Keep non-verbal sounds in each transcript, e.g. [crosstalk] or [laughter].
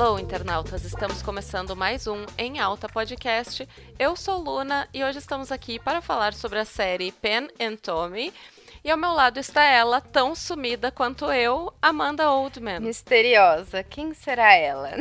Hello, internautas! Estamos começando mais um Em Alta Podcast. Eu sou Luna e hoje estamos aqui para falar sobre a série Pen and Tommy. E ao meu lado está ela, tão sumida quanto eu, Amanda Oldman. Misteriosa. Quem será ela?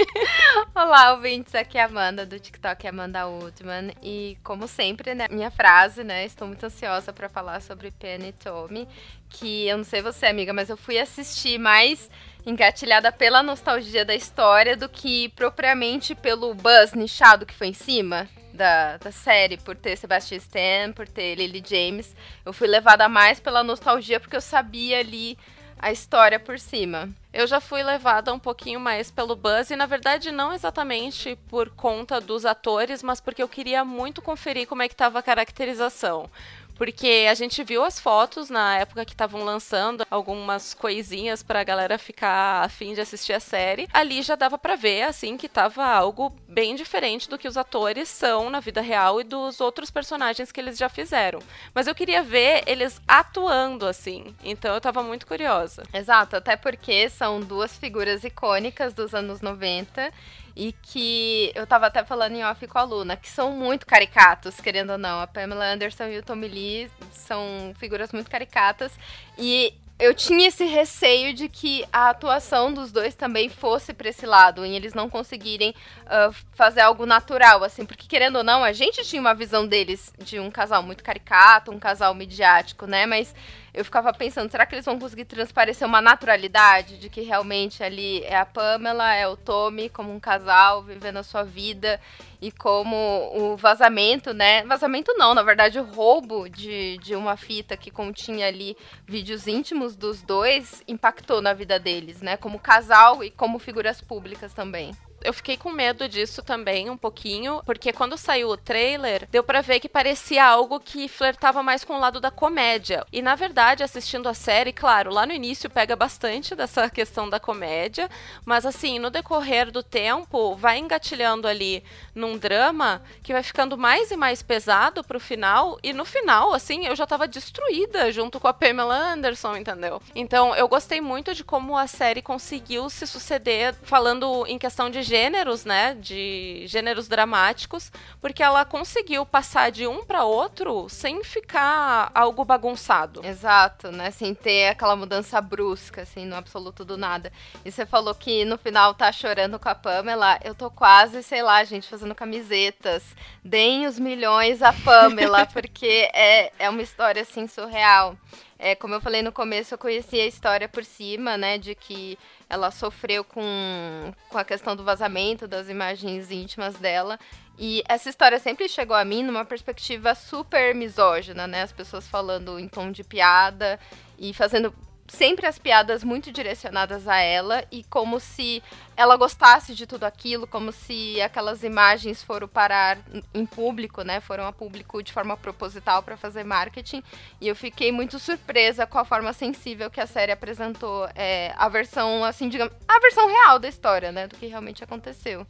[laughs] Olá, ouvintes. Aqui é a Amanda do TikTok Amanda Oldman. E como sempre, né, minha frase, né? Estou muito ansiosa para falar sobre Pen e Tommy. Que eu não sei você, amiga, mas eu fui assistir mais engatilhada pela nostalgia da história do que propriamente pelo buzz nichado que foi em cima da, da série, por ter Sebastian Stan, por ter Lily James. Eu fui levada mais pela nostalgia porque eu sabia ali a história por cima. Eu já fui levada um pouquinho mais pelo buzz e na verdade não exatamente por conta dos atores, mas porque eu queria muito conferir como é que estava a caracterização. Porque a gente viu as fotos na época que estavam lançando algumas coisinhas pra galera ficar afim de assistir a série. Ali já dava para ver, assim, que tava algo bem diferente do que os atores são na vida real e dos outros personagens que eles já fizeram. Mas eu queria ver eles atuando, assim. Então eu tava muito curiosa. Exato, até porque são duas figuras icônicas dos anos 90 e que eu tava até falando em off com a Luna, que são muito caricatos, querendo ou não. A Pamela Anderson e o Tommy Lee são figuras muito caricatas e eu tinha esse receio de que a atuação dos dois também fosse para esse lado, em eles não conseguirem uh, fazer algo natural, assim, porque querendo ou não, a gente tinha uma visão deles de um casal muito caricato, um casal midiático, né? Mas eu ficava pensando, será que eles vão conseguir transparecer uma naturalidade de que realmente ali é a Pamela, é o Tommy como um casal vivendo a sua vida e como o vazamento, né? Vazamento não, na verdade o roubo de, de uma fita que continha ali vídeos íntimos dos dois impactou na vida deles, né? Como casal e como figuras públicas também eu fiquei com medo disso também um pouquinho, porque quando saiu o trailer, deu para ver que parecia algo que flertava mais com o lado da comédia. E na verdade, assistindo a série, claro, lá no início pega bastante dessa questão da comédia, mas assim, no decorrer do tempo, vai engatilhando ali num drama que vai ficando mais e mais pesado pro final, e no final, assim, eu já tava destruída junto com a Pamela Anderson, entendeu? Então, eu gostei muito de como a série conseguiu se suceder falando em questão de gêneros, né, de gêneros dramáticos, porque ela conseguiu passar de um para outro sem ficar algo bagunçado. Exato, né, sem ter aquela mudança brusca, assim, no absoluto do nada. E você falou que no final tá chorando com a Pamela, eu tô quase, sei lá, gente, fazendo camisetas. Deem os milhões a Pamela, [laughs] porque é, é uma história, assim, surreal. É, como eu falei no começo, eu conheci a história por cima, né, de que ela sofreu com, com a questão do vazamento das imagens íntimas dela. E essa história sempre chegou a mim numa perspectiva super misógina, né? As pessoas falando em tom de piada e fazendo sempre as piadas muito direcionadas a ela e como se ela gostasse de tudo aquilo, como se aquelas imagens foram parar em público, né? Foram a público de forma proposital para fazer marketing. E eu fiquei muito surpresa com a forma sensível que a série apresentou é, a versão, assim, digamos, a versão real da história, né? Do que realmente aconteceu.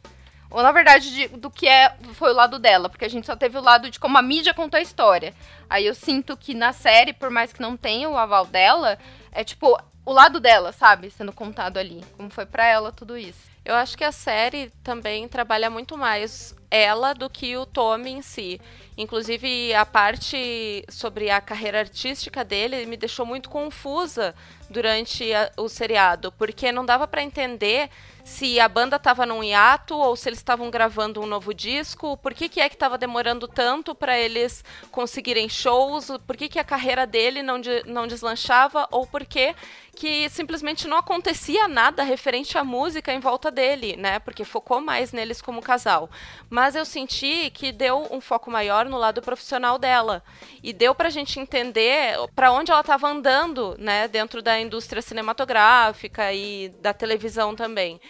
Ou, na verdade, de, do que é, foi o lado dela, porque a gente só teve o lado de como a mídia contou a história. Aí eu sinto que na série, por mais que não tenha o aval dela, é tipo o lado dela, sabe? Sendo contado ali. Como foi para ela tudo isso. Eu acho que a série também trabalha muito mais ela do que o Tommy em si. Inclusive, a parte sobre a carreira artística dele me deixou muito confusa durante a, o seriado, porque não dava para entender se a banda estava num hiato ou se eles estavam gravando um novo disco, por que, que é que estava demorando tanto para eles conseguirem shows, por que, que a carreira dele não, de, não deslanchava ou por que, que simplesmente não acontecia nada referente à música em volta dele, né? Porque focou mais neles como casal. Mas eu senti que deu um foco maior no lado profissional dela e deu pra gente entender para onde ela estava andando, né, dentro da indústria cinematográfica e da televisão também.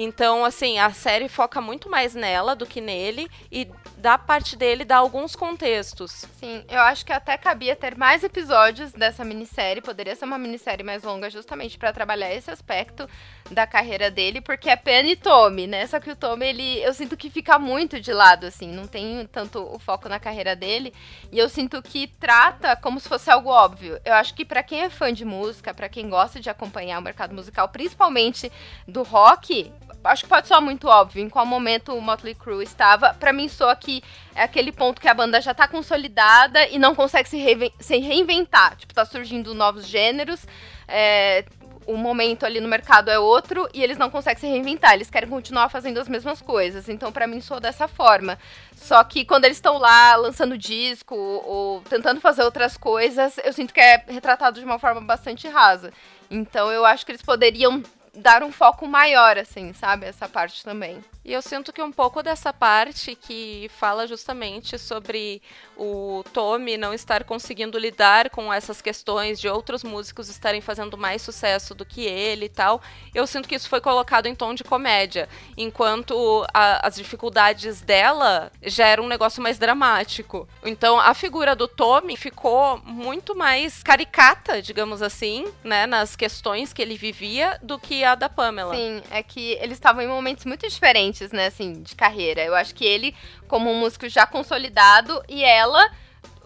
Então, assim, a série foca muito mais nela do que nele e da parte dele dá alguns contextos. Sim, eu acho que até cabia ter mais episódios dessa minissérie, poderia ser uma minissérie mais longa justamente para trabalhar esse aspecto da carreira dele, porque é Penny e Tommy, né? Só que o Tommy, ele, eu sinto que fica muito de lado, assim, não tem tanto o foco na carreira dele, e eu sinto que trata como se fosse algo óbvio. Eu acho que para quem é fã de música, para quem gosta de acompanhar o mercado musical, principalmente do rock, acho que pode soar muito óbvio em qual momento o Motley Crue estava. Para mim, soa que é aquele ponto que a banda já tá consolidada e não consegue se, se reinventar. Tipo, tá surgindo novos gêneros. É, o momento ali no mercado é outro e eles não conseguem se reinventar, eles querem continuar fazendo as mesmas coisas. Então, para mim, sou dessa forma. Só que quando eles estão lá lançando disco ou tentando fazer outras coisas, eu sinto que é retratado de uma forma bastante rasa. Então, eu acho que eles poderiam dar um foco maior, assim, sabe? Essa parte também. E eu sinto que um pouco dessa parte que fala justamente sobre o Tommy não estar conseguindo lidar com essas questões de outros músicos estarem fazendo mais sucesso do que ele e tal, eu sinto que isso foi colocado em tom de comédia, enquanto a, as dificuldades dela geram um negócio mais dramático. Então a figura do Tommy ficou muito mais caricata, digamos assim, né, nas questões que ele vivia do que a da Pamela. Sim, é que eles estavam em momentos muito diferentes né, assim, de carreira. Eu acho que ele, como um músico já consolidado, e ela,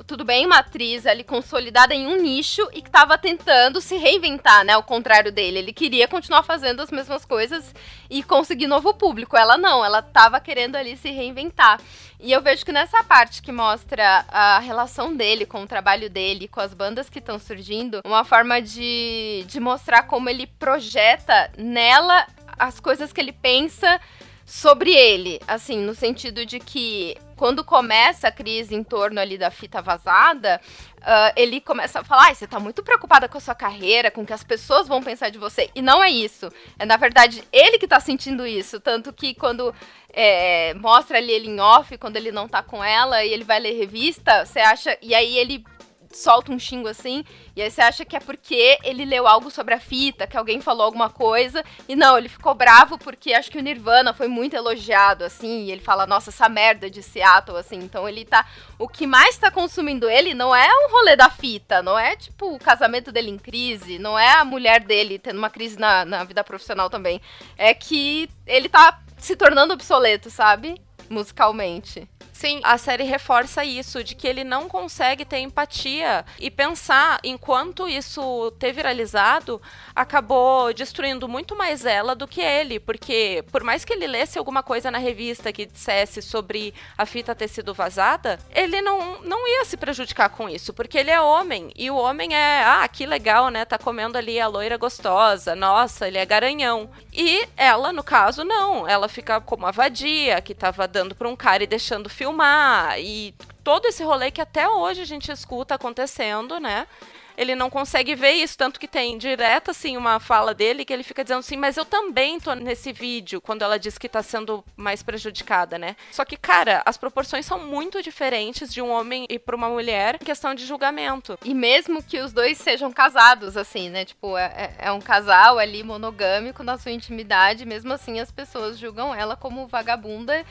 tudo bem, uma atriz ali consolidada em um nicho e que estava tentando se reinventar, né? Ao contrário dele. Ele queria continuar fazendo as mesmas coisas e conseguir novo público. Ela não, ela estava querendo ali se reinventar. E eu vejo que nessa parte que mostra a relação dele com o trabalho dele, com as bandas que estão surgindo, uma forma de, de mostrar como ele projeta nela as coisas que ele pensa sobre ele, assim, no sentido de que quando começa a crise em torno ali da fita vazada, uh, ele começa a falar: ah, você tá muito preocupada com a sua carreira, com o que as pessoas vão pensar de você. E não é isso. É, na verdade, ele que tá sentindo isso. Tanto que quando é, mostra ali ele em off, quando ele não tá com ela, e ele vai ler revista, você acha. E aí ele solta um xingo assim, e aí você acha que é porque ele leu algo sobre a fita, que alguém falou alguma coisa, e não, ele ficou bravo porque acho que o Nirvana foi muito elogiado, assim, e ele fala, nossa, essa merda de Seattle, assim, então ele tá. O que mais tá consumindo ele não é o rolê da fita, não é tipo o casamento dele em crise, não é a mulher dele tendo uma crise na, na vida profissional também. É que ele tá se tornando obsoleto, sabe? Musicalmente. Sim, a série reforça isso, de que ele não consegue ter empatia e pensar enquanto isso ter viralizado, acabou destruindo muito mais ela do que ele, porque por mais que ele lesse alguma coisa na revista que dissesse sobre a fita ter sido vazada, ele não, não ia se prejudicar com isso, porque ele é homem, e o homem é, ah, que legal, né, tá comendo ali a loira gostosa, nossa, ele é garanhão. E ela, no caso, não, ela fica como a vadia, que tava dando pra um cara e deixando filme filmar e todo esse rolê que até hoje a gente escuta acontecendo, né? Ele não consegue ver isso, tanto que tem direto assim uma fala dele que ele fica dizendo assim, mas eu também tô nesse vídeo, quando ela diz que tá sendo mais prejudicada, né? Só que, cara, as proporções são muito diferentes de um homem e para uma mulher em questão de julgamento. E mesmo que os dois sejam casados, assim, né? Tipo, é, é, é um casal ali monogâmico na sua intimidade, mesmo assim as pessoas julgam ela como vagabunda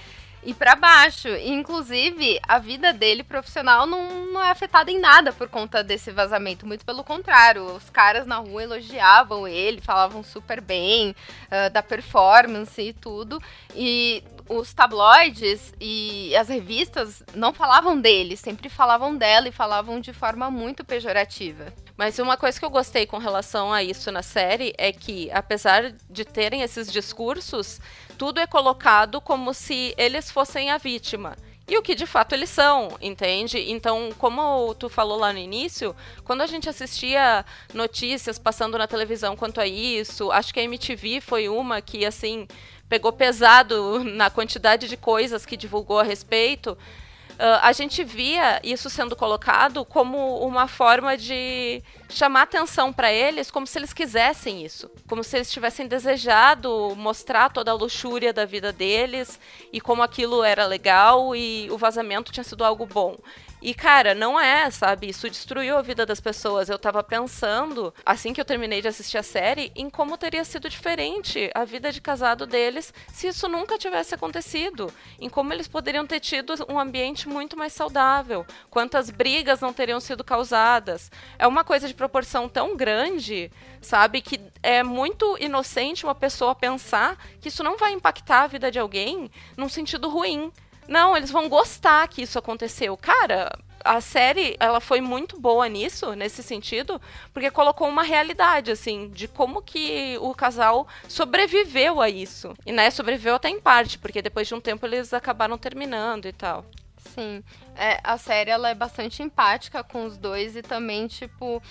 e para baixo. inclusive, a vida dele profissional não, não é afetada em nada por conta desse vazamento. Muito pelo contrário. Os caras na rua elogiavam ele, falavam super bem uh, da performance e tudo. E os tabloides e as revistas não falavam dele, sempre falavam dela e falavam de forma muito pejorativa. Mas uma coisa que eu gostei com relação a isso na série é que, apesar de terem esses discursos, tudo é colocado como se eles fossem a vítima. E o que de fato eles são, entende? Então, como tu falou lá no início, quando a gente assistia notícias passando na televisão quanto a isso, acho que a MTV foi uma que, assim, pegou pesado na quantidade de coisas que divulgou a respeito. Uh, a gente via isso sendo colocado como uma forma de chamar atenção para eles, como se eles quisessem isso, como se eles tivessem desejado mostrar toda a luxúria da vida deles e como aquilo era legal e o vazamento tinha sido algo bom. E, cara, não é, sabe? Isso destruiu a vida das pessoas. Eu tava pensando, assim que eu terminei de assistir a série, em como teria sido diferente a vida de casado deles se isso nunca tivesse acontecido. Em como eles poderiam ter tido um ambiente muito mais saudável. Quantas brigas não teriam sido causadas. É uma coisa de proporção tão grande, sabe? Que é muito inocente uma pessoa pensar que isso não vai impactar a vida de alguém num sentido ruim. Não, eles vão gostar que isso aconteceu. Cara, a série, ela foi muito boa nisso, nesse sentido, porque colocou uma realidade, assim, de como que o casal sobreviveu a isso. E, né, sobreviveu até em parte, porque depois de um tempo eles acabaram terminando e tal. Sim. É, a série, ela é bastante empática com os dois e também, tipo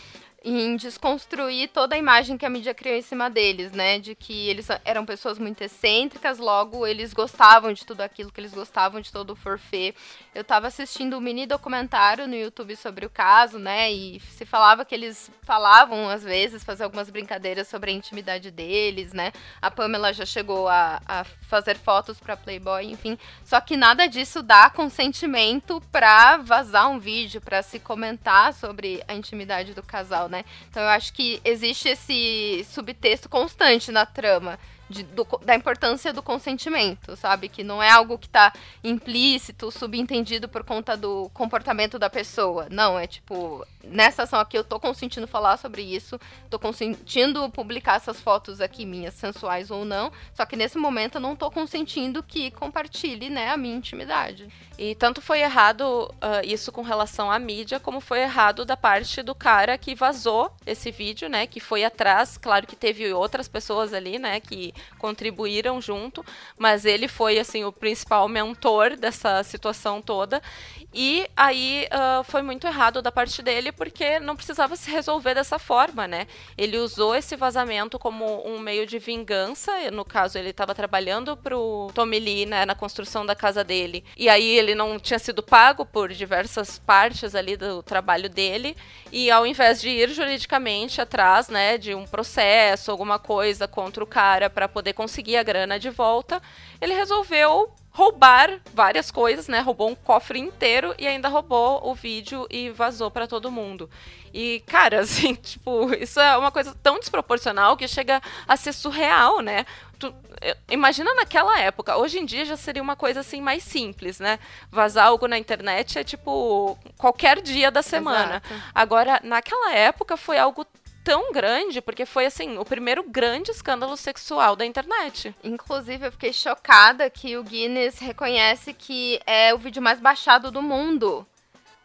em desconstruir toda a imagem que a mídia criou em cima deles, né? De que eles eram pessoas muito excêntricas, logo eles gostavam de tudo aquilo que eles gostavam de todo o forfê. Eu tava assistindo um mini documentário no YouTube sobre o caso, né? E se falava que eles falavam, às vezes, fazer algumas brincadeiras sobre a intimidade deles, né? A Pamela já chegou a, a fazer fotos para Playboy, enfim. Só que nada disso dá consentimento pra vazar um vídeo, para se comentar sobre a intimidade do casal, né? Então eu acho que existe esse subtexto constante na trama de, do, da importância do consentimento, sabe? Que não é algo que tá implícito, subentendido por conta do comportamento da pessoa. Não, é tipo, nessa ação aqui eu tô consentindo falar sobre isso, tô consentindo publicar essas fotos aqui minhas, sensuais ou não, só que nesse momento eu não tô consentindo que compartilhe, né, a minha intimidade. E tanto foi errado uh, isso com relação à mídia, como foi errado da parte do cara que vazou esse vídeo, né, que foi atrás, claro que teve outras pessoas ali, né, que contribuíram junto, mas ele foi assim o principal mentor dessa situação toda. E aí uh, foi muito errado da parte dele porque não precisava se resolver dessa forma, né? Ele usou esse vazamento como um meio de vingança. No caso, ele estava trabalhando pro Tommy Lee, né, na construção da casa dele. E aí ele não tinha sido pago por diversas partes ali do trabalho dele. E ao invés de ir juridicamente atrás, né, de um processo, alguma coisa contra o cara para poder conseguir a grana de volta, ele resolveu roubar várias coisas, né? Roubou um cofre inteiro e ainda roubou o vídeo e vazou para todo mundo. E, cara, [laughs] assim, tipo, isso é uma coisa tão desproporcional que chega a ser surreal, né? Tu, imagina naquela época. Hoje em dia já seria uma coisa assim mais simples, né? Vazar algo na internet é tipo qualquer dia da semana. Exato. Agora, naquela época foi algo tão grande, porque foi assim, o primeiro grande escândalo sexual da internet. Inclusive, eu fiquei chocada que o Guinness reconhece que é o vídeo mais baixado do mundo.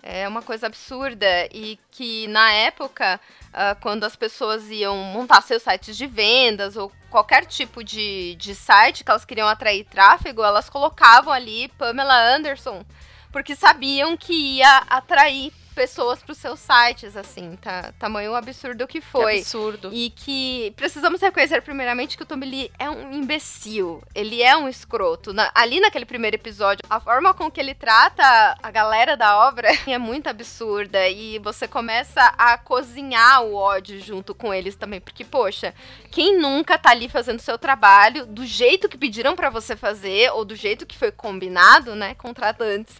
É uma coisa absurda. E que na época, uh, quando as pessoas iam montar seus sites de vendas ou qualquer tipo de, de site que elas queriam atrair tráfego, elas colocavam ali Pamela Anderson, porque sabiam que ia atrair pessoas para os seus sites, assim, tá? Tamanho absurdo que foi. Que absurdo. E que precisamos reconhecer, primeiramente, que o Tommy Lee é um imbecil. Ele é um escroto. Na, ali naquele primeiro episódio, a forma com que ele trata a galera da obra [laughs] é muito absurda. E você começa a cozinhar o ódio junto com eles também. Porque, poxa, quem nunca tá ali fazendo seu trabalho do jeito que pediram para você fazer, ou do jeito que foi combinado, né? Contratantes.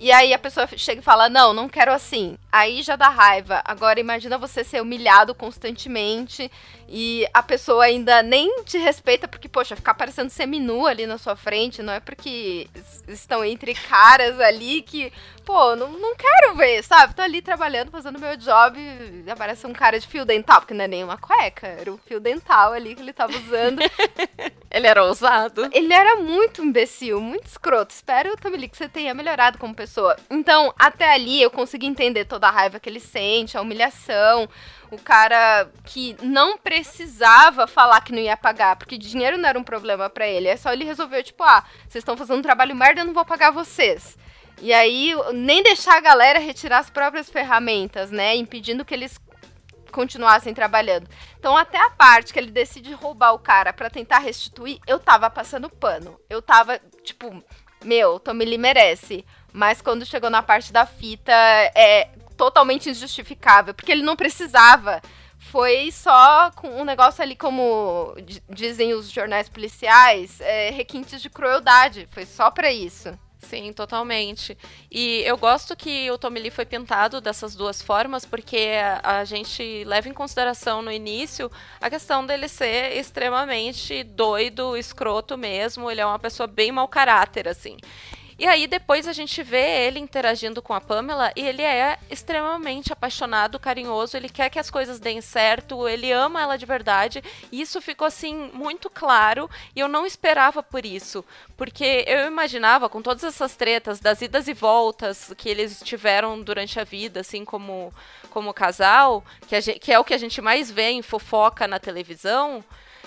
E aí a pessoa chega e fala: Não, não quero assim. Aí já dá raiva. Agora imagina você ser humilhado constantemente e a pessoa ainda nem te respeita porque, poxa, ficar parecendo seminu ali na sua frente, não é porque estão entre caras ali que, pô, não, não quero ver, sabe? Tô ali trabalhando, fazendo meu job e aparece um cara de fio dental, porque não é nem uma cueca, era um fio dental ali que ele tava usando. [laughs] ele era ousado. Ele era muito imbecil, muito escroto. Espero, Tamili, que você tenha melhorado como pessoa. Então, até ali eu consegui entender toda a raiva que ele sente, a humilhação, o cara que não precisava falar que não ia pagar, porque dinheiro não era um problema para ele. É só ele resolveu, tipo, ah, vocês estão fazendo um trabalho merda, eu não vou pagar vocês. E aí, nem deixar a galera retirar as próprias ferramentas, né? Impedindo que eles continuassem trabalhando. Então, até a parte que ele decide roubar o cara para tentar restituir, eu tava passando pano. Eu tava, tipo, meu, Tommy Lee merece. Mas quando chegou na parte da fita, é, totalmente injustificável, porque ele não precisava. Foi só com um negócio ali, como dizem os jornais policiais, é, requintes de crueldade. Foi só para isso. Sim, totalmente. E eu gosto que o Tommy Lee foi pintado dessas duas formas, porque a gente leva em consideração no início a questão dele ser extremamente doido, escroto mesmo. Ele é uma pessoa bem mau caráter, assim. E aí depois a gente vê ele interagindo com a Pamela e ele é extremamente apaixonado, carinhoso, ele quer que as coisas deem certo, ele ama ela de verdade. E isso ficou assim muito claro e eu não esperava por isso, porque eu imaginava com todas essas tretas das idas e voltas que eles tiveram durante a vida, assim como como casal, que, gente, que é o que a gente mais vê em fofoca na televisão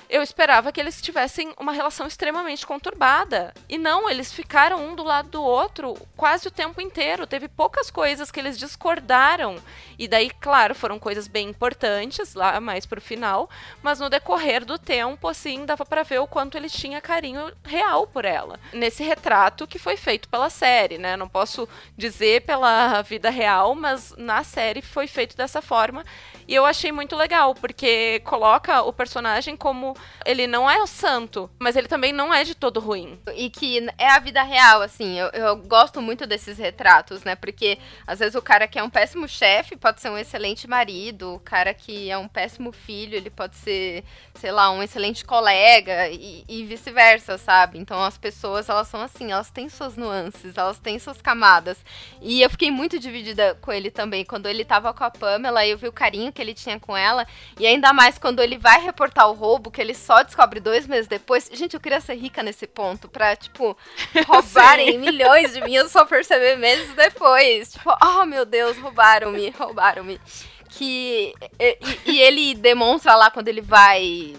eu esperava que eles tivessem uma relação extremamente conturbada. E não, eles ficaram um do lado do outro quase o tempo inteiro. Teve poucas coisas que eles discordaram. E daí, claro, foram coisas bem importantes lá mais pro final, mas no decorrer do tempo, assim, dava para ver o quanto ele tinha carinho real por ela. Nesse retrato que foi feito pela série, né? Não posso dizer pela vida real, mas na série foi feito dessa forma. E eu achei muito legal, porque coloca o personagem como ele não é o santo, mas ele também não é de todo ruim. E que é a vida real, assim. Eu, eu gosto muito desses retratos, né? Porque às vezes o cara que é um péssimo chefe pode ser um excelente marido, o cara que é um péssimo filho, ele pode ser, sei lá, um excelente colega e, e vice-versa, sabe? Então as pessoas, elas são assim, elas têm suas nuances, elas têm suas camadas. E eu fiquei muito dividida com ele também. Quando ele tava com a Pamela, eu vi o carinho que ele tinha com ela. E ainda mais quando ele vai reportar o roubo, que ele só descobre dois meses depois. Gente, eu queria ser rica nesse ponto. Pra, tipo, [laughs] roubarem milhões de mim, eu só perceber meses depois. Tipo, oh meu Deus, roubaram-me, roubaram-me que e, e, ele demonstra lá quando ele vai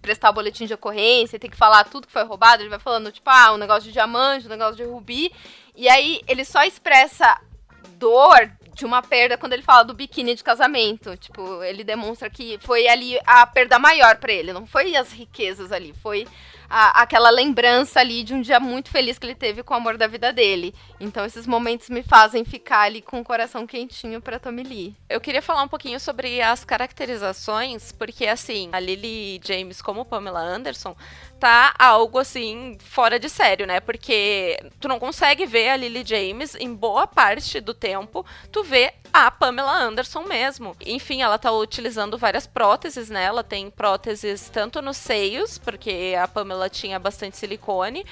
prestar o boletim de ocorrência, tem que falar tudo que foi roubado, ele vai falando tipo, ah, um negócio de diamante, um negócio de rubi, e aí ele só expressa dor de uma perda quando ele fala do biquíni de casamento. Tipo, ele demonstra que foi ali a perda maior para ele. Não foi as riquezas ali, foi a, aquela lembrança ali de um dia muito feliz que ele teve com o amor da vida dele. Então esses momentos me fazem ficar ali com o coração quentinho pra Tommy Lee. Eu queria falar um pouquinho sobre as caracterizações, porque assim, a Lily James como Pamela Anderson tá algo assim fora de sério, né? Porque tu não consegue ver a Lily James em boa parte do tempo, tu vê a Pamela Anderson mesmo. Enfim, ela tá utilizando várias próteses, né? Ela tem próteses tanto nos seios, porque a Pamela tinha bastante silicone,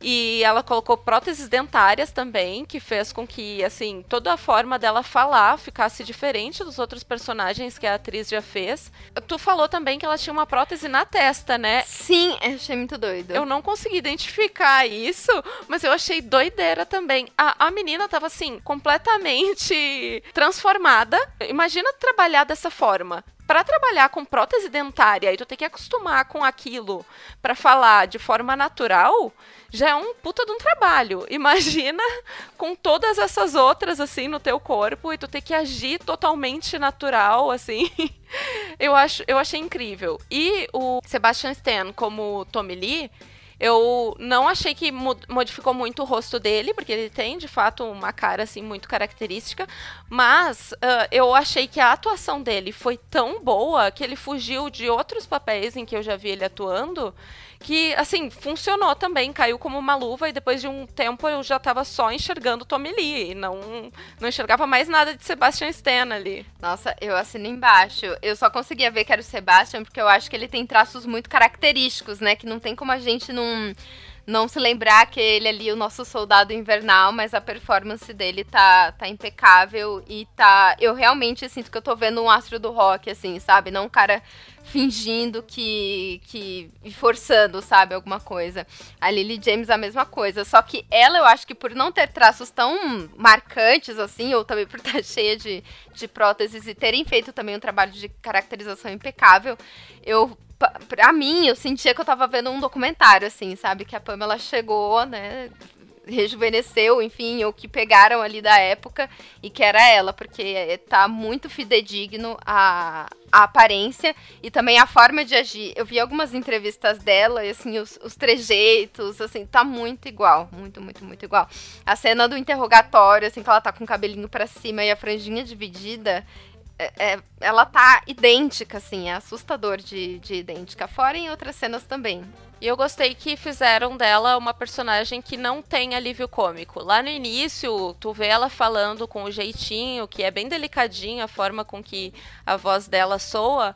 e ela colocou próteses dentárias também, que fez com que, assim, toda a forma dela falar ficasse diferente dos outros personagens que a atriz já fez. Tu falou também que ela tinha uma prótese na testa, né? Sim, eu achei muito doido. Eu não consegui identificar isso, mas eu achei doideira também. A, a menina tava, assim, completamente [laughs] transformada. Imagina trabalhar dessa forma para trabalhar com prótese dentária e tu ter que acostumar com aquilo para falar de forma natural, já é um puta de um trabalho. [laughs] Imagina com todas essas outras assim no teu corpo e tu ter que agir totalmente natural assim. [laughs] eu acho, eu achei incrível. E o Sebastian Stan como Tommy Lee, eu não achei que modificou muito o rosto dele, porque ele tem, de fato, uma cara assim muito característica. Mas uh, eu achei que a atuação dele foi tão boa que ele fugiu de outros papéis em que eu já vi ele atuando que, assim, funcionou também, caiu como uma luva e depois de um tempo eu já estava só enxergando Tommy Lee, não, não enxergava mais nada de Sebastian Stan ali. Nossa, eu assino embaixo. Eu só conseguia ver que era o Sebastian porque eu acho que ele tem traços muito característicos, né, que não tem como a gente não não se lembrar que ele ali é o nosso soldado invernal, mas a performance dele tá, tá impecável e tá. Eu realmente sinto que eu tô vendo um astro do rock, assim, sabe? Não um cara fingindo que. que. forçando, sabe, alguma coisa. A Lily James a mesma coisa. Só que ela, eu acho que por não ter traços tão marcantes assim, ou também por estar [laughs] cheia de, de próteses e terem feito também um trabalho de caracterização impecável, eu pra mim, eu sentia que eu tava vendo um documentário, assim, sabe? Que a Pamela chegou, né? Rejuvenesceu, enfim, ou que pegaram ali da época e que era ela, porque tá muito fidedigno a, a aparência e também a forma de agir. Eu vi algumas entrevistas dela e, assim, os, os trejeitos, assim, tá muito igual. Muito, muito, muito igual. A cena do interrogatório, assim, que ela tá com o cabelinho para cima e a franjinha dividida, é, é, ela tá idêntica, assim, é assustador de, de idêntica. Fora em outras cenas também. E eu gostei que fizeram dela uma personagem que não tem alívio cômico. Lá no início, tu vê ela falando com o jeitinho, que é bem delicadinho a forma com que a voz dela soa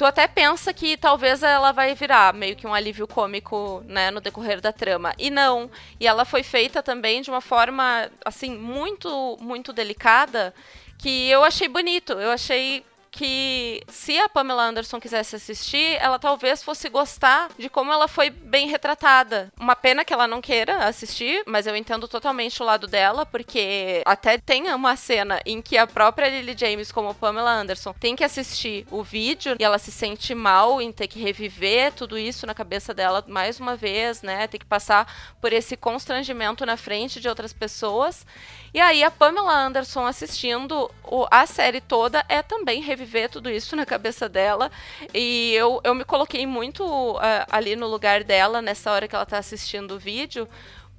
tu até pensa que talvez ela vai virar meio que um alívio cômico, né, no decorrer da trama. E não. E ela foi feita também de uma forma, assim, muito, muito delicada, que eu achei bonito. Eu achei que se a Pamela Anderson quisesse assistir, ela talvez fosse gostar de como ela foi bem retratada. Uma pena que ela não queira assistir, mas eu entendo totalmente o lado dela, porque até tem uma cena em que a própria Lily James, como Pamela Anderson, tem que assistir o vídeo e ela se sente mal em ter que reviver tudo isso na cabeça dela mais uma vez, né? Ter que passar por esse constrangimento na frente de outras pessoas. E aí a Pamela Anderson assistindo a série toda é também reviver tudo isso na cabeça dela. E eu, eu me coloquei muito uh, ali no lugar dela nessa hora que ela tá assistindo o vídeo,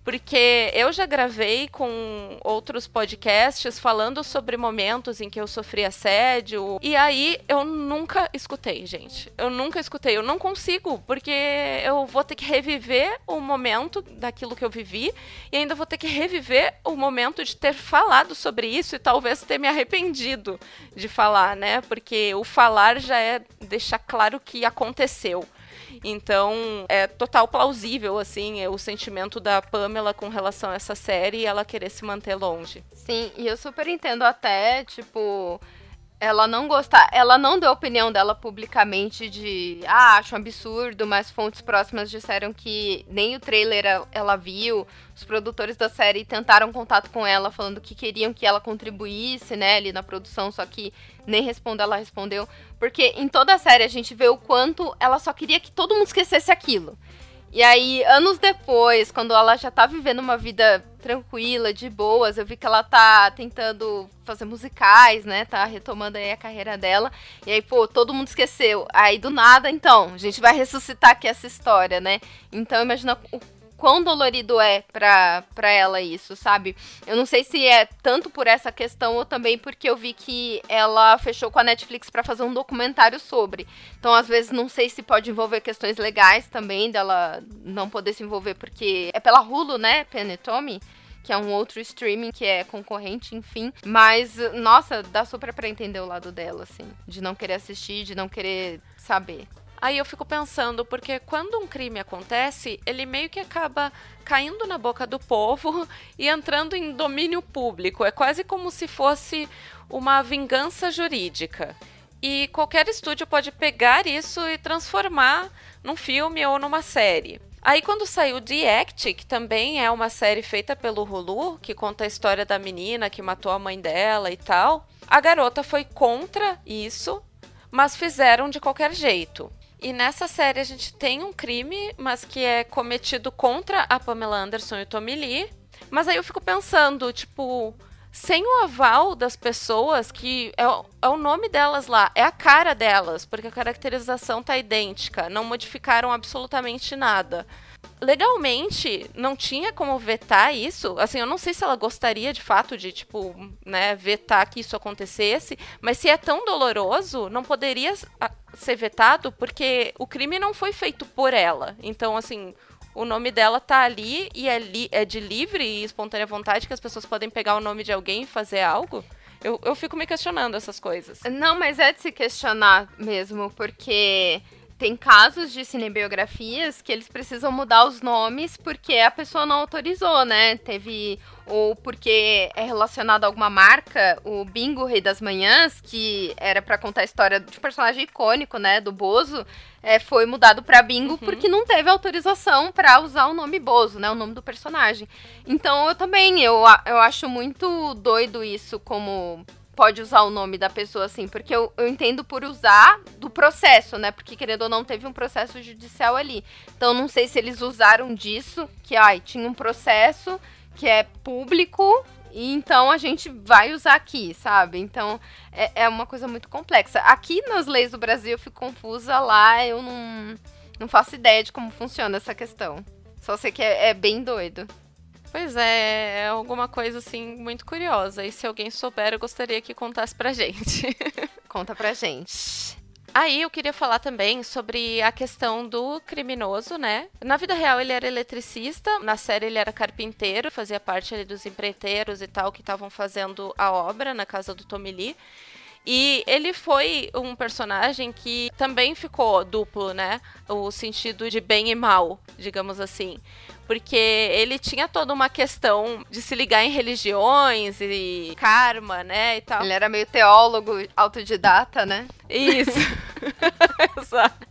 porque eu já gravei com outros podcasts falando sobre momentos em que eu sofri assédio. E aí eu nunca escutei, gente. Eu nunca escutei. Eu não consigo, porque eu vou ter que reviver o momento daquilo que eu vivi e ainda vou ter que reviver o momento de ter falado sobre isso e talvez ter me arrependido de falar, né? Porque o falar já é deixar claro que aconteceu. Então, é total plausível, assim, o sentimento da Pamela com relação a essa série e ela querer se manter longe. Sim, e eu super entendo até, tipo ela não gostar, ela não deu a opinião dela publicamente de, ah, acho um absurdo, mas fontes próximas disseram que nem o trailer ela viu. Os produtores da série tentaram contato com ela falando que queriam que ela contribuísse, né, ali na produção, só que nem respondeu, ela respondeu, porque em toda a série a gente vê o quanto ela só queria que todo mundo esquecesse aquilo. E aí, anos depois, quando ela já tá vivendo uma vida tranquila, de boas, eu vi que ela tá tentando fazer musicais, né? Tá retomando aí a carreira dela. E aí, pô, todo mundo esqueceu. Aí, do nada, então, a gente vai ressuscitar aqui essa história, né? Então, imagina o quão dolorido é pra, ela isso, sabe? Eu não sei se é tanto por essa questão ou também porque eu vi que ela fechou com a Netflix para fazer um documentário sobre. Então, às vezes, não sei se pode envolver questões legais também, dela não poder se envolver, porque é pela Hulu, né, Penny Tommy? que é um outro streaming que é concorrente, enfim. Mas, nossa, dá super pra entender o lado dela, assim. De não querer assistir, de não querer saber. Aí eu fico pensando, porque quando um crime acontece, ele meio que acaba caindo na boca do povo [laughs] e entrando em domínio público. É quase como se fosse uma vingança jurídica. E qualquer estúdio pode pegar isso e transformar num filme ou numa série. Aí quando saiu The Act, que também é uma série feita pelo Hulu, que conta a história da menina que matou a mãe dela e tal, a garota foi contra isso, mas fizeram de qualquer jeito. E nessa série a gente tem um crime, mas que é cometido contra a Pamela Anderson e o Tommy Lee. Mas aí eu fico pensando, tipo, sem o aval das pessoas, que é, é, o nome delas lá, é a cara delas, porque a caracterização tá idêntica, não modificaram absolutamente nada legalmente não tinha como vetar isso. Assim, eu não sei se ela gostaria de fato de, tipo, né, vetar que isso acontecesse, mas se é tão doloroso, não poderia ser vetado porque o crime não foi feito por ela. Então, assim, o nome dela tá ali e é, li é de livre e espontânea vontade que as pessoas podem pegar o nome de alguém e fazer algo. Eu, eu fico me questionando essas coisas. Não, mas é de se questionar mesmo, porque tem casos de cinebiografias que eles precisam mudar os nomes porque a pessoa não autorizou, né? Teve ou porque é relacionado a alguma marca, o Bingo Rei das Manhãs, que era para contar a história de um personagem icônico, né, do Bozo, é, foi mudado para Bingo uhum. porque não teve autorização para usar o nome Bozo, né, o nome do personagem. Então eu também eu, eu acho muito doido isso como pode usar o nome da pessoa assim, porque eu, eu entendo por usar do processo, né? Porque querendo ou não teve um processo judicial ali. Então não sei se eles usaram disso, que ai, tinha um processo que é público e então a gente vai usar aqui, sabe? Então é, é uma coisa muito complexa. Aqui nas leis do Brasil eu fico confusa, lá eu não, não faço ideia de como funciona essa questão. Só sei que é, é bem doido. Pois é, é alguma coisa assim muito curiosa. E se alguém souber, eu gostaria que contasse pra gente. [laughs] Conta pra gente. Aí eu queria falar também sobre a questão do criminoso, né? Na vida real ele era eletricista, na série ele era carpinteiro, fazia parte ali dos empreiteiros e tal que estavam fazendo a obra na casa do Tommy Lee. E ele foi um personagem que também ficou duplo, né? O sentido de bem e mal, digamos assim. Porque ele tinha toda uma questão de se ligar em religiões e karma, né? E tal. Ele era meio teólogo autodidata, né? Isso. [laughs] Exato.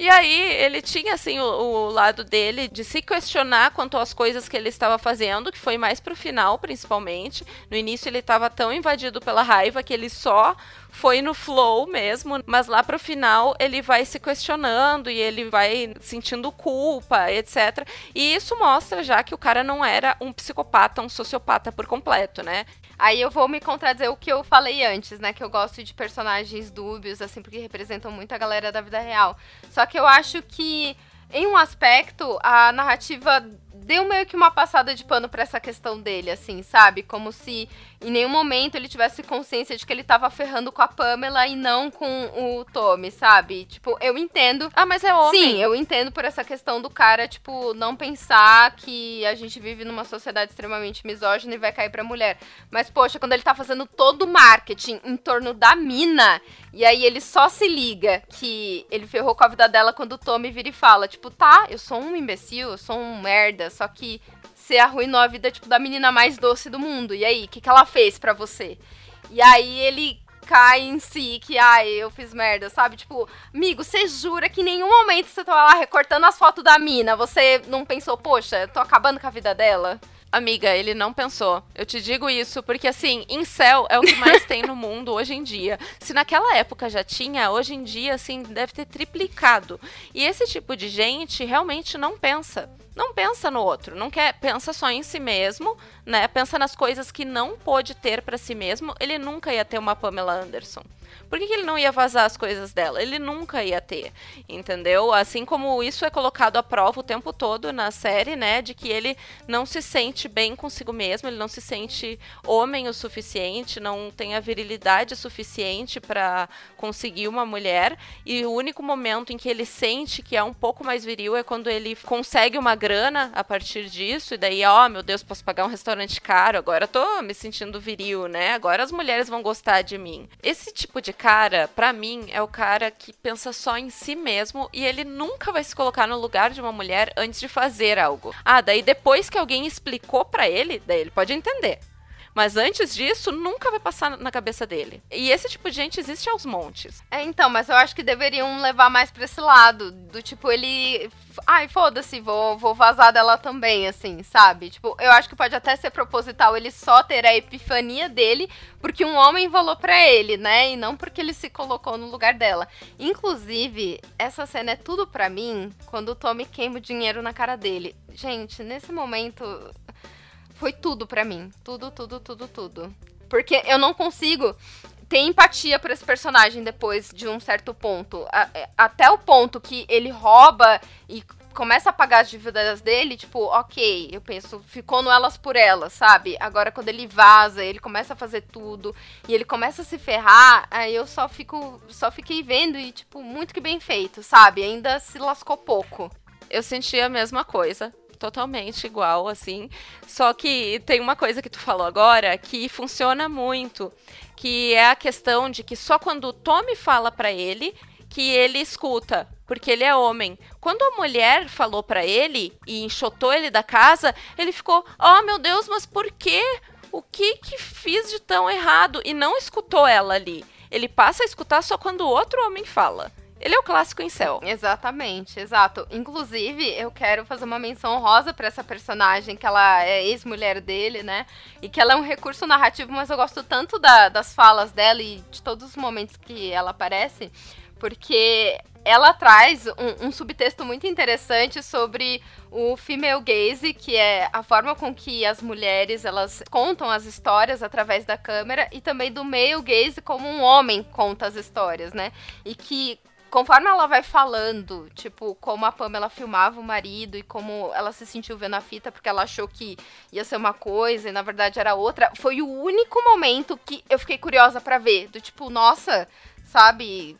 E aí, ele tinha, assim, o, o, lado dele de se questionar quanto às coisas que ele estava fazendo, que foi mais pro final, principalmente. No início, ele estava tão invadido pela raiva que ele só foi no flow mesmo, mas lá pro final ele vai se questionando e ele vai sentindo culpa, etc. E isso mostra já que o cara não era um psicopata, um sociopata por completo, né? Aí eu vou me contradizer o que eu falei antes, né? Que eu gosto de personagens dúbios, assim, porque representam muito a galera da vida real. Só que eu acho que, em um aspecto, a narrativa deu meio que uma passada de pano para essa questão dele, assim, sabe? Como se em nenhum momento ele tivesse consciência de que ele tava ferrando com a Pamela e não com o Tommy, sabe? Tipo, eu entendo. Ah, mas é homem. Sim, eu entendo por essa questão do cara, tipo, não pensar que a gente vive numa sociedade extremamente misógina e vai cair pra mulher. Mas, poxa, quando ele tá fazendo todo o marketing em torno da mina, e aí ele só se liga que ele ferrou com a vida dela quando o Tommy vira e fala, tipo, tá, eu sou um imbecil, eu sou um merda, só que você arruinou a vida, tipo, da menina mais doce do mundo. E aí, o que, que ela fez para você? E aí ele cai em si, que, ai, eu fiz merda, sabe? Tipo, amigo, você jura que em nenhum momento você tava lá recortando as fotos da mina, você não pensou, poxa, tô acabando com a vida dela? Amiga, ele não pensou. Eu te digo isso porque, assim, incel é o que mais [laughs] tem no mundo hoje em dia. Se naquela época já tinha, hoje em dia, assim, deve ter triplicado. E esse tipo de gente realmente não pensa não pensa no outro, não quer, pensa só em si mesmo, né? Pensa nas coisas que não pôde ter para si mesmo. Ele nunca ia ter uma Pamela Anderson. Por que, que, ele não ia vazar as coisas dela? Ele nunca ia ter, entendeu? Assim como isso é colocado à prova o tempo todo na série, né? De que ele não se sente bem consigo mesmo, ele não se sente homem o suficiente, não tem a virilidade suficiente para conseguir uma mulher. E o único momento em que ele sente que é um pouco mais viril é quando ele consegue uma grana a partir disso, e daí, ó, oh, meu Deus, posso pagar um restaurante caro, agora tô me sentindo viril, né? Agora as mulheres vão gostar de mim. Esse tipo de cara, para mim, é o cara que pensa só em si mesmo e ele nunca vai se colocar no lugar de uma mulher antes de fazer algo. Ah, daí depois que alguém explicou para ele, daí ele pode entender. Mas antes disso, nunca vai passar na cabeça dele. E esse tipo de gente existe aos montes. É, então, mas eu acho que deveriam levar mais pra esse lado. Do tipo, ele. Ai, foda-se, vou, vou vazar dela também, assim, sabe? Tipo, eu acho que pode até ser proposital ele só ter a epifania dele porque um homem falou pra ele, né? E não porque ele se colocou no lugar dela. Inclusive, essa cena é tudo pra mim quando o Tommy queima o dinheiro na cara dele. Gente, nesse momento foi tudo para mim. Tudo, tudo, tudo, tudo. Porque eu não consigo ter empatia por esse personagem depois de um certo ponto. É, até o ponto que ele rouba e começa a pagar as dívidas dele, tipo, ok, eu penso, ficou no elas por elas, sabe? Agora quando ele vaza, ele começa a fazer tudo e ele começa a se ferrar, aí eu só fico, só fiquei vendo e tipo, muito que bem feito, sabe? Ainda se lascou pouco. Eu senti a mesma coisa totalmente igual, assim. Só que tem uma coisa que tu falou agora que funciona muito, que é a questão de que só quando o Tommy fala para ele que ele escuta, porque ele é homem. Quando a mulher falou para ele e enxotou ele da casa, ele ficou: "Oh, meu Deus, mas por quê? O que que fiz de tão errado?" E não escutou ela ali. Ele passa a escutar só quando o outro homem fala. Ele é o clássico em céu. Exatamente, exato. Inclusive, eu quero fazer uma menção rosa para essa personagem, que ela é ex-mulher dele, né? E que ela é um recurso narrativo, mas eu gosto tanto da, das falas dela e de todos os momentos que ela aparece, porque ela traz um, um, subtexto muito interessante sobre o female gaze, que é a forma com que as mulheres elas contam as histórias através da câmera, e também do male gaze como um homem conta as histórias, né? E que conforme ela vai falando, tipo, como a Pamela filmava o marido e como ela se sentiu vendo a fita porque ela achou que ia ser uma coisa e na verdade era outra, foi o único momento que eu fiquei curiosa para ver, do tipo, nossa, sabe,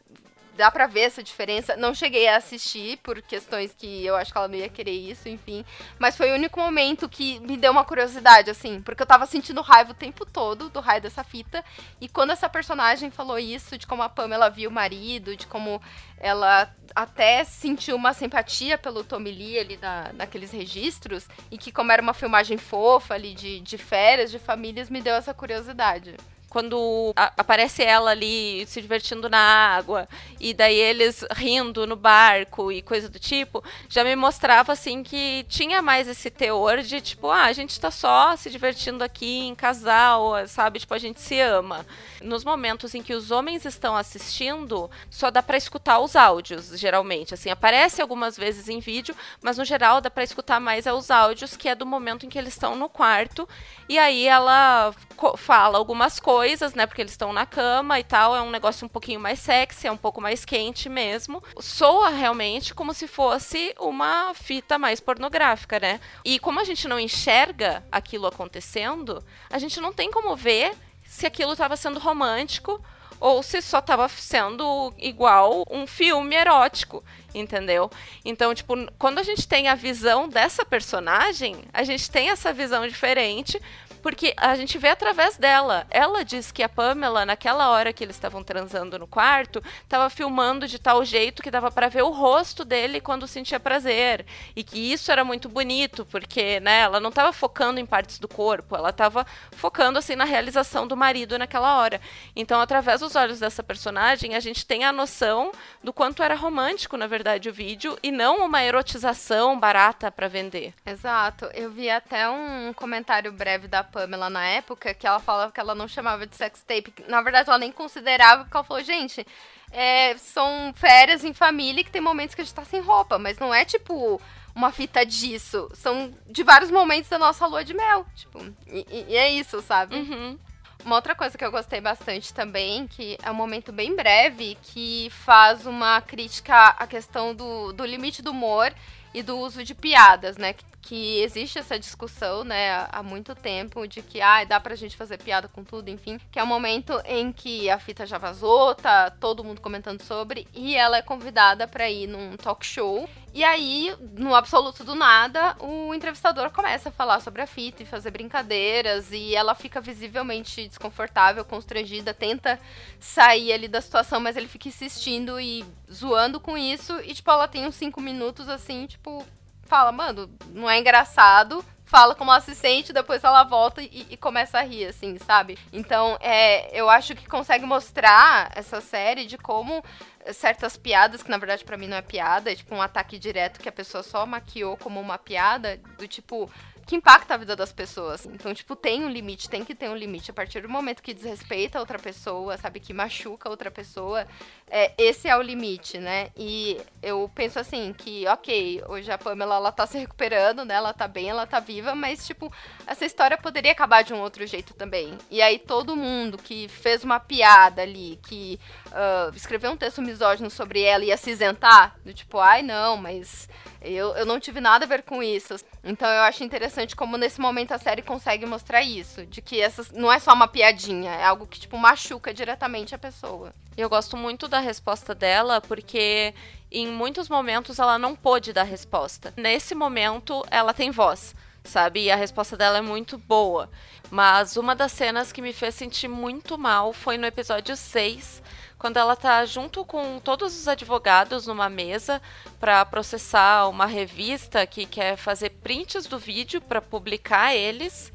dá pra ver essa diferença. Não cheguei a assistir por questões que eu acho que ela não ia querer isso, enfim. Mas foi o único momento que me deu uma curiosidade, assim, porque eu tava sentindo raiva o tempo todo do raio dessa fita. E quando essa personagem falou isso, de como a Pamela viu o marido, de como ela até sentiu uma simpatia pelo Tommy Lee ali na, naqueles registros, e que como era uma filmagem fofa ali de, de férias, de famílias, me deu essa curiosidade quando a, aparece ela ali se divertindo na água e daí eles rindo no barco e coisa do tipo, já me mostrava assim que tinha mais esse teor de tipo, ah, a gente tá só se divertindo aqui em casal, sabe? Tipo, a gente se ama. Nos momentos em que os homens estão assistindo, só dá para escutar os áudios, geralmente. Assim, aparece algumas vezes em vídeo, mas no geral dá para escutar mais é os áudios, que é do momento em que eles estão no quarto. E aí ela fala algumas coisas coisas, né? Porque eles estão na cama e tal. É um negócio um pouquinho mais sexy, é um pouco mais quente mesmo. Soa realmente como se fosse uma fita mais pornográfica, né? E como a gente não enxerga aquilo acontecendo, a gente não tem como ver se aquilo estava sendo romântico ou se só estava sendo igual um filme erótico, entendeu? Então, tipo, quando a gente tem a visão dessa personagem, a gente tem essa visão diferente, porque a gente vê através dela. Ela diz que a Pamela, naquela hora que eles estavam transando no quarto, estava filmando de tal jeito que dava para ver o rosto dele quando sentia prazer. E que isso era muito bonito, porque, né, ela não estava focando em partes do corpo, ela estava focando assim na realização do marido naquela hora. Então, através dos olhos dessa personagem, a gente tem a noção do quanto era romântico, na verdade, o vídeo e não uma erotização barata para vender. Exato. Eu vi até um comentário breve da Pamela na época, que ela falava que ela não chamava de sex tape. Na verdade, ela nem considerava, porque ela falou, gente, é, são férias em família que tem momentos que a gente tá sem roupa, mas não é tipo uma fita disso. São de vários momentos da nossa lua de mel. Tipo, e, e é isso, sabe? Uhum. Uma outra coisa que eu gostei bastante também, que é um momento bem breve, que faz uma crítica à questão do, do limite do humor e do uso de piadas, né? que existe essa discussão, né, há muito tempo, de que, ah, dá pra gente fazer piada com tudo, enfim, que é o momento em que a fita já vazou, tá todo mundo comentando sobre, e ela é convidada para ir num talk show, e aí, no absoluto do nada, o entrevistador começa a falar sobre a fita e fazer brincadeiras, e ela fica visivelmente desconfortável, constrangida, tenta sair ali da situação, mas ele fica insistindo e zoando com isso, e, tipo, ela tem uns cinco minutos, assim, tipo, fala, mano, não é engraçado, fala como ela se sente, depois ela volta e, e, começa a rir, assim, sabe? Então, é, eu acho que consegue mostrar essa série de como certas piadas, que na verdade para mim não é piada, é tipo um ataque direto que a pessoa só maquiou como uma piada, do tipo, que impacta a vida das pessoas. Então, tipo, tem um limite, tem que ter um limite. A partir do momento que desrespeita outra pessoa, sabe, que machuca outra pessoa, é, esse é o limite, né? E eu penso assim, que, ok, hoje a Pamela, ela tá se recuperando, né? Ela tá bem, ela tá viva, mas, tipo, essa história poderia acabar de um outro jeito também. E aí todo mundo que fez uma piada ali, que uh, escreveu um texto misógino sobre ela ia se isentar, do tipo, ai, não, mas eu, eu não tive nada a ver com isso. Então eu acho interessante como nesse momento a série consegue mostrar isso. De que essas não é só uma piadinha, é algo que, tipo, machuca diretamente a pessoa. Eu gosto muito da resposta dela, porque em muitos momentos ela não pôde dar resposta. Nesse momento, ela tem voz, sabe? E a resposta dela é muito boa. Mas uma das cenas que me fez sentir muito mal foi no episódio 6, quando ela tá junto com todos os advogados numa mesa para processar uma revista que quer fazer prints do vídeo para publicar eles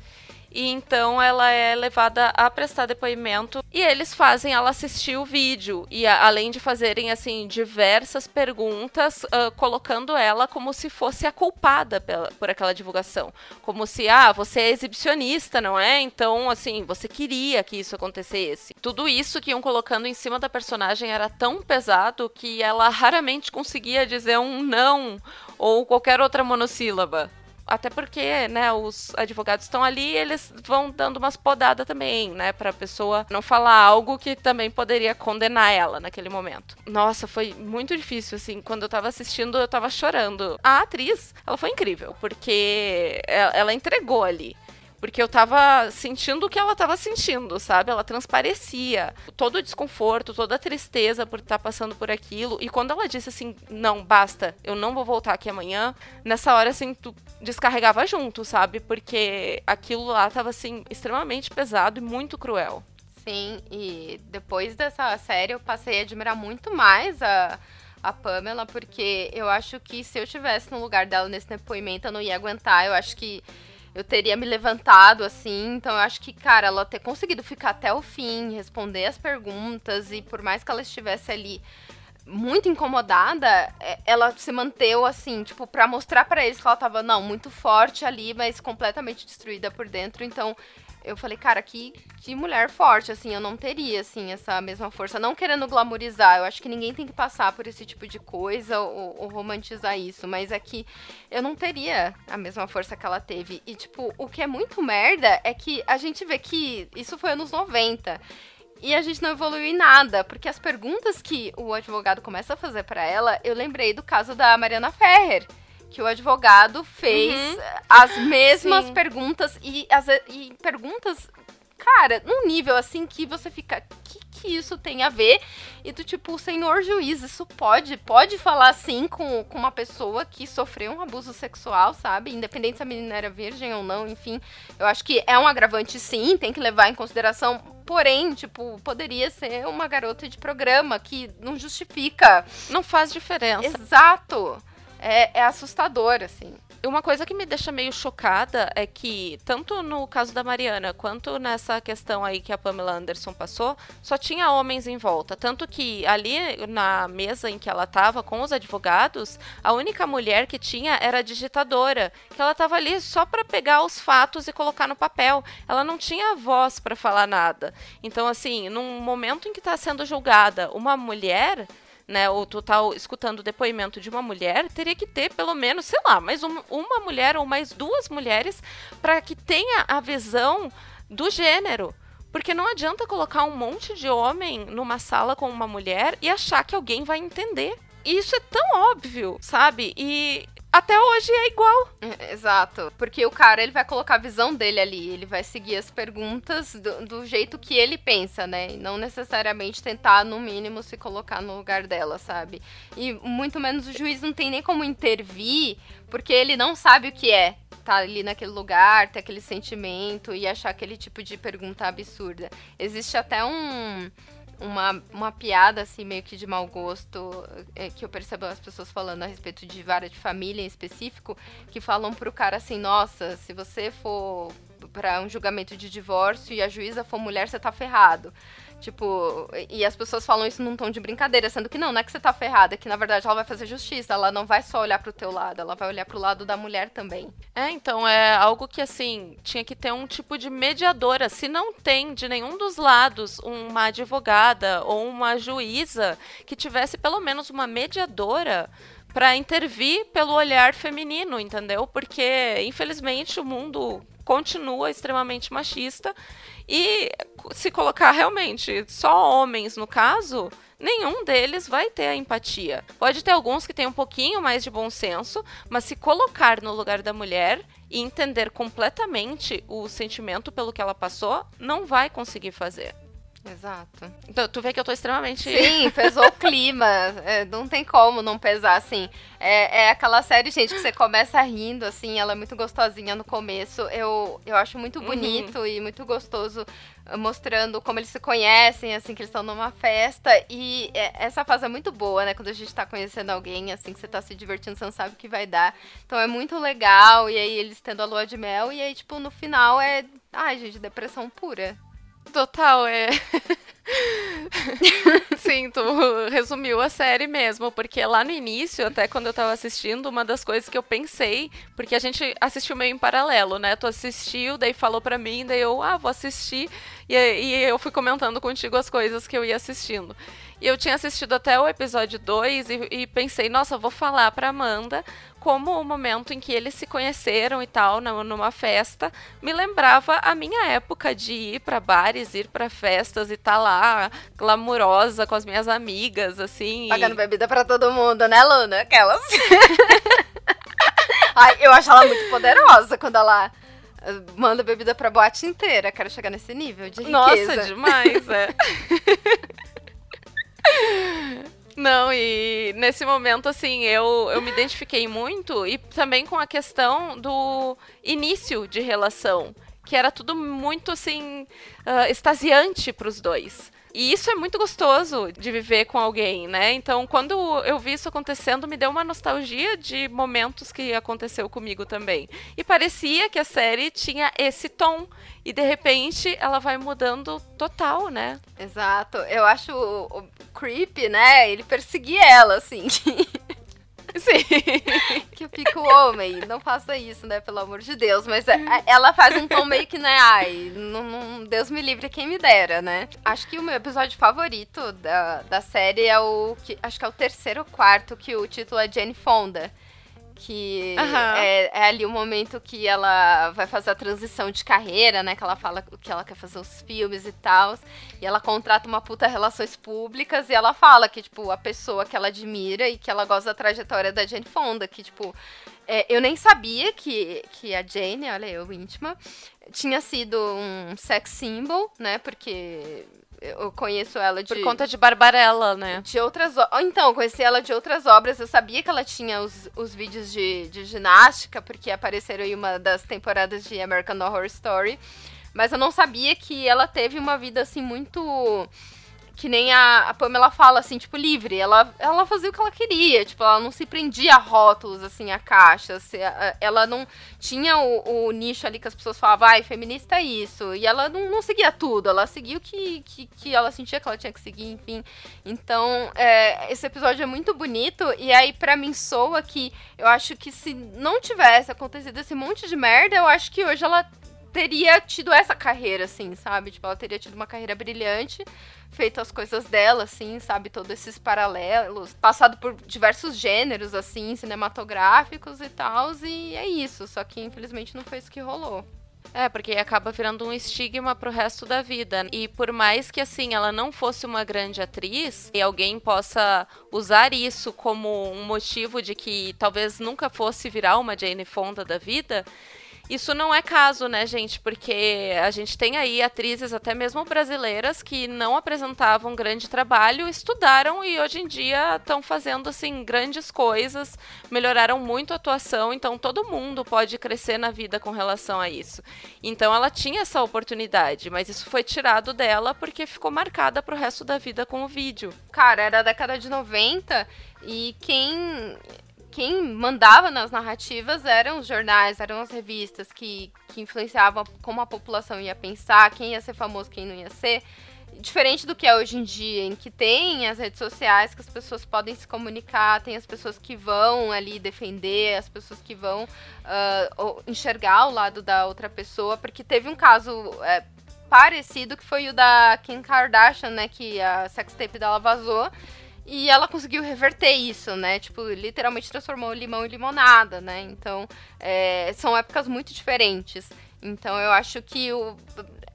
e então ela é levada a prestar depoimento e eles fazem ela assistir o vídeo. E a, além de fazerem assim diversas perguntas uh, colocando ela como se fosse a culpada pela, por aquela divulgação. Como se ah você é exibicionista não é? Então assim você queria que isso acontecesse. Tudo isso que iam colocando em cima da personagem era tão pesado que ela raramente conseguia dizer um não ou qualquer outra monossílaba até porque, né, os advogados estão ali eles vão dando umas podadas também, né, pra pessoa não falar algo que também poderia condenar ela naquele momento. Nossa, foi muito difícil, assim, quando eu tava assistindo, eu tava chorando. A atriz, ela foi incrível, porque ela entregou ali Porque eu tava sentindo o que ela tava sentindo, sabe? Ela transparecia todo o desconforto, toda a tristeza por estar tá passando por aquilo. E quando ela disse assim: não, basta, eu não vou voltar aqui amanhã, nessa hora, assim, tu descarregava junto, sabe? Porque aquilo lá tava, assim, extremamente pesado e muito cruel. Sim, e depois dessa série eu passei a admirar muito mais a, a Pamela, porque eu acho que se eu tivesse no lugar dela nesse depoimento, eu não ia aguentar. Eu acho que eu teria me levantado assim. Então eu acho que, cara, ela ter conseguido ficar até o fim, responder as perguntas, e por mais que ela estivesse ali muito incomodada, é, ela se manteve assim, tipo, para mostrar para eles que ela tava, não, muito forte ali, mas completamente destruída por dentro. Então, eu falei, cara, que, que mulher forte, assim, eu não teria, assim, essa mesma força. Não querendo glamorizar, eu acho que ninguém tem que passar por esse tipo de coisa ou, ou romantizar isso, mas é que eu não teria a mesma força que ela teve. E, tipo, o que é muito merda é que a gente vê que isso foi anos 90. E a gente não evoluiu em nada, porque as perguntas que o advogado começa a fazer para ela, eu lembrei do caso da Mariana Ferrer que o advogado fez uhum. as mesmas Sim. perguntas e, as, e perguntas, cara, num nível assim que você fica. Que que isso tem a ver? E do tipo, senhor juiz, isso pode, pode falar assim com, com uma pessoa que sofreu um abuso sexual, sabe? Independente se a menina era virgem ou não, enfim. Eu acho que é um agravante sim, tem que levar em consideração. Porém, tipo, poderia ser uma garota de programa que não justifica. Não faz diferença. Exato é, é assustador, assim. Uma coisa que me deixa meio chocada é que, tanto no caso da Mariana, quanto nessa questão aí que a Pamela Anderson passou, só tinha homens em volta. Tanto que ali na mesa em que ela estava com os advogados, a única mulher que tinha era a digitadora, que ela estava ali só para pegar os fatos e colocar no papel. Ela não tinha voz para falar nada. Então, assim, num momento em que está sendo julgada uma mulher né, ou tu tá escutando o depoimento de uma mulher, teria que ter pelo menos, sei lá, mais um, uma mulher ou mais duas mulheres para que tenha a visão do gênero. Porque não adianta colocar um monte de homem numa sala com uma mulher e achar que alguém vai entender. E isso é tão óbvio, sabe? E até hoje é igual. É, exato. Porque o cara, ele vai colocar a visão dele ali. Ele vai seguir as perguntas do, do, jeito que ele pensa, né? E não necessariamente tentar, no mínimo, se colocar no lugar dela, sabe? E muito menos o juiz não tem nem como intervir, porque ele não sabe o que é tá ali naquele lugar, ter aquele sentimento e achar aquele tipo de pergunta absurda. Existe até um uma, uma piada, assim, meio que de mau gosto, é, que eu percebo as pessoas falando a respeito de vara de família em específico, que falam pro cara assim, nossa, se você for para um julgamento de divórcio e a juíza for mulher, você tá ferrado. Tipo, e as pessoas falam isso num tom de brincadeira, sendo que não, não é que você tá ferrada, é que na verdade ela vai fazer justiça, ela não vai só olhar pro teu lado, ela vai olhar pro lado da mulher também. É, então, é algo que assim, tinha que ter um tipo de mediadora. Se não tem de nenhum dos lados uma advogada ou uma juíza que tivesse pelo menos uma mediadora, para intervir pelo olhar feminino, entendeu? Porque, infelizmente, o mundo continua extremamente machista e se colocar realmente só homens no caso, nenhum deles vai ter a empatia. Pode ter alguns que têm um pouquinho mais de bom senso, mas se colocar no lugar da mulher e entender completamente o sentimento pelo que ela passou, não vai conseguir fazer. Exato. Então, tu vê que eu tô extremamente. Sim, pesou o clima. [laughs] É, não tem como não pesar, assim. É, é aquela série, gente, que você começa rindo, assim, ela é muito gostosinha no começo. Eu, eu acho muito uhum. bonito uhum. e muito gostoso uh, mostrando como eles se conhecem, assim, que eles estão numa festa. E é, essa fase é muito boa, né? Quando a gente tá conhecendo alguém, assim, que você tá se divertindo, você não sabe o que vai dar. Então é muito legal. E aí eles tendo a lua de mel. E aí, tipo, no final é. Ai, gente, depressão pura. Total, é. [laughs] Sim, tu resumiu a série mesmo, porque lá no início, até quando eu tava assistindo, uma das coisas que eu pensei, porque a gente assistiu meio em paralelo, né? Tu assistiu, daí falou pra mim, daí eu, ah, vou assistir, e, e eu fui comentando contigo as coisas que eu ia assistindo. E eu tinha assistido até o episódio 2 e, e pensei, nossa, vou falar pra Amanda como o momento em que eles se conheceram e tal, numa festa, me lembrava a minha época de ir para bares, ir para festas e estar tá lá glamurosa com as minhas amigas, assim. Pagando e... bebida para todo mundo, né, Luna? Aquelas. [laughs] Ai, eu acho ela muito poderosa quando ela Manda bebida pra boate inteira. Quero chegar nesse nível de riqueza. Nossa, demais, é. [laughs] Não, e nesse momento, assim, eu, eu me identifiquei muito e também com a questão do início de relação, que era tudo muito, assim, uh, extasiante para os dois. E isso é muito gostoso de viver com alguém, né? Então, quando eu vi isso acontecendo, me deu uma nostalgia de momentos que aconteceu comigo também. E parecia que a série tinha esse tom. E de repente ela vai mudando total, né? Exato. Eu acho o, o creepy, né? Ele perseguir ela, assim. [laughs] [laughs] Sim. que fica o homem, não faça isso, né? Pelo amor de Deus. Mas é, é, ela faz um tom meio que, né? Ai, não, não, Deus me livre quem me dera, né? Acho que o meu episódio favorito da, da série é o. Que, acho que é o terceiro ou quarto, que o título é Jane Fonda que uhum. é, é, ali o momento que ela vai fazer a transição de carreira, né? Que ela fala que ela quer fazer os filmes e tal. E ela contrata uma puta relações públicas e ela fala que, tipo, a pessoa que ela admira e que ela gosta da trajetória da Jane Fonda, que, tipo, é, eu nem sabia que, que a Jane, olha eu, íntima, tinha sido um sex symbol, né? Porque eu conheço ela de. Por conta de Barbarella, né? De outras. Então, eu conheci ela de outras obras. Eu sabia que ela tinha os, os vídeos de, de ginástica, porque apareceram em uma das temporadas de American Horror Story. Mas eu não sabia que ela teve uma vida assim muito que nem a, a Pamela fala, assim, tipo, livre. Ela, ela fazia o que ela queria. Tipo, ela não se prendia a rótulos, assim, a caixas. Ela não tinha o, o nicho ali que as pessoas falavam, vai, feminista é isso. E ela não, não seguia tudo. Ela seguia o que, que, que ela sentia que ela tinha que seguir, enfim. Então, é, esse episódio é muito bonito. E aí, para mim, soa que eu acho que se não tivesse acontecido esse monte de merda, eu acho que hoje ela teria tido essa carreira, assim, sabe? Tipo, ela teria tido uma carreira brilhante feito as coisas dela, assim, sabe? Todos esses paralelos, passado por diversos gêneros, assim, cinematográficos e tal, e é isso. Só que infelizmente não foi isso que rolou. É, porque acaba virando um estigma pro resto da vida. E por mais que, assim, ela não fosse uma grande atriz, e alguém possa usar isso como um motivo de que talvez nunca fosse virar uma Jane Fonda da vida, isso não é caso, né, gente? Porque a gente tem aí atrizes, até mesmo brasileiras, que não apresentavam grande trabalho, estudaram e hoje em dia estão fazendo, assim, grandes coisas, melhoraram muito a atuação, então todo mundo pode crescer na vida com relação a isso. Então ela tinha essa oportunidade, mas isso foi tirado dela porque ficou marcada pro resto da vida com o vídeo. Cara, era a década de 90 e quem quem mandava nas narrativas eram os jornais, eram as revistas que, que influenciavam como a população ia pensar, quem ia ser famoso, quem não ia ser. Diferente do que é hoje em dia, em que tem as redes sociais, que as pessoas podem se comunicar, tem as pessoas que vão ali defender, as pessoas que vão uh, enxergar o lado da outra pessoa, porque teve um caso é, parecido que foi o da Kim Kardashian, né, que a sextape dela vazou, e ela conseguiu reverter isso, né? Tipo, literalmente transformou limão em limonada, né? Então, é, são épocas muito diferentes. Então, eu acho que o.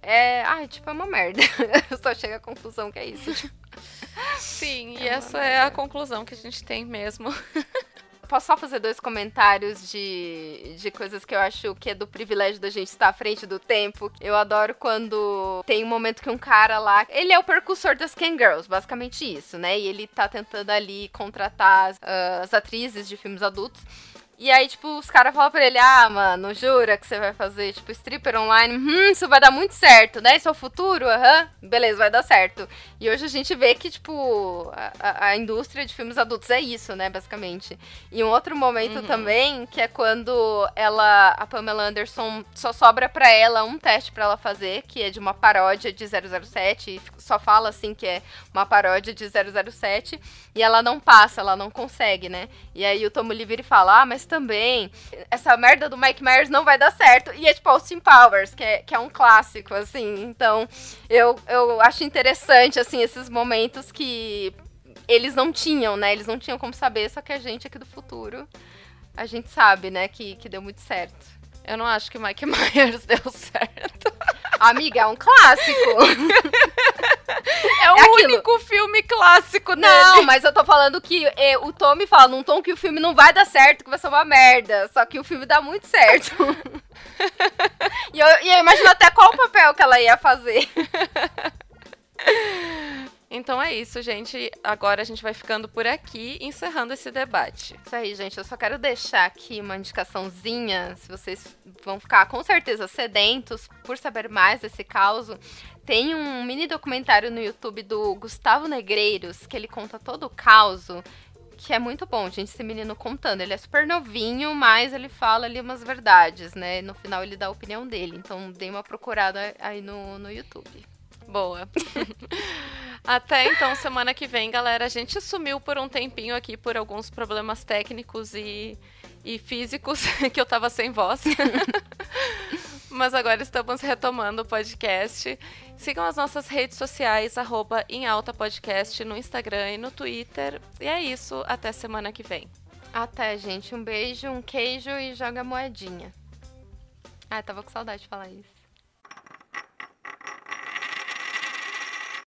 É. Ai, tipo, é uma merda. [laughs] eu só chego à conclusão que é isso. Tipo. Sim, [laughs] é e essa merda. é a conclusão que a gente tem mesmo. [laughs] Posso só fazer dois comentários de, de coisas que eu acho que é do privilégio da gente estar à frente do tempo. Eu adoro quando tem um momento que um cara lá. Ele é o percussor das Ken Girls, basicamente isso, né? E ele tá tentando ali contratar as, uh, as atrizes de filmes adultos. E aí, tipo, os caras falam pra ele, ah, mano, jura que você vai fazer, tipo, stripper online? Hum, isso vai dar muito certo, né? Isso é o futuro? Aham, uhum. beleza, vai dar certo. E hoje a gente vê que, tipo, a, a, indústria de filmes adultos é isso, né, basicamente. E um outro momento uhum. também, que é quando ela, a Pamela Anderson, só sobra pra ela um teste pra ela fazer, que é de uma paródia de 007, e só fala, assim, que é uma paródia de 007, e ela não passa, ela não consegue, né? E aí o Tomo Livre fala, ah, mas também, essa merda do Mike Myers não vai dar certo. E é tipo Austin Powers, que é, que é um clássico, assim. Então, eu, eu acho interessante, assim, esses momentos que eles não tinham, né? Eles não tinham como saber, só que a gente aqui do futuro, a gente sabe, né, que, que deu muito certo. Eu não acho que Mike [laughs] Myers deu certo. Amiga, é um clássico. [laughs] É o é único filme clássico dele. Não, mas eu tô falando que é, o Tommy fala num tom que o filme não vai dar certo, que vai ser uma merda. Só que o filme dá muito certo. [laughs] e, eu, e eu imagino até qual papel que ela ia fazer. [laughs] Então é isso, gente. Agora a gente vai ficando por aqui, encerrando esse debate. Isso aí, gente. Eu só quero deixar aqui uma indicaçãozinha, se vocês vão ficar com certeza sedentos por saber mais desse caso. Tem um mini documentário no YouTube do Gustavo Negreiros, que ele conta todo o caso que é muito bom, gente, esse menino contando. Ele é super novinho, mas ele fala ali umas verdades, né? No final ele dá a opinião dele. Então dê uma procurada aí no, no YouTube. Boa. [laughs] Até então, semana que vem, galera. A gente sumiu por um tempinho aqui por alguns problemas técnicos e, e físicos [laughs] que eu tava sem voz. [laughs] Mas agora estamos retomando o podcast. Sigam as nossas redes sociais, arroba em alta podcast no Instagram e no Twitter. E é isso, até semana que vem. Até, gente. Um beijo, um queijo e joga moedinha. Ah, tava com saudade de falar isso.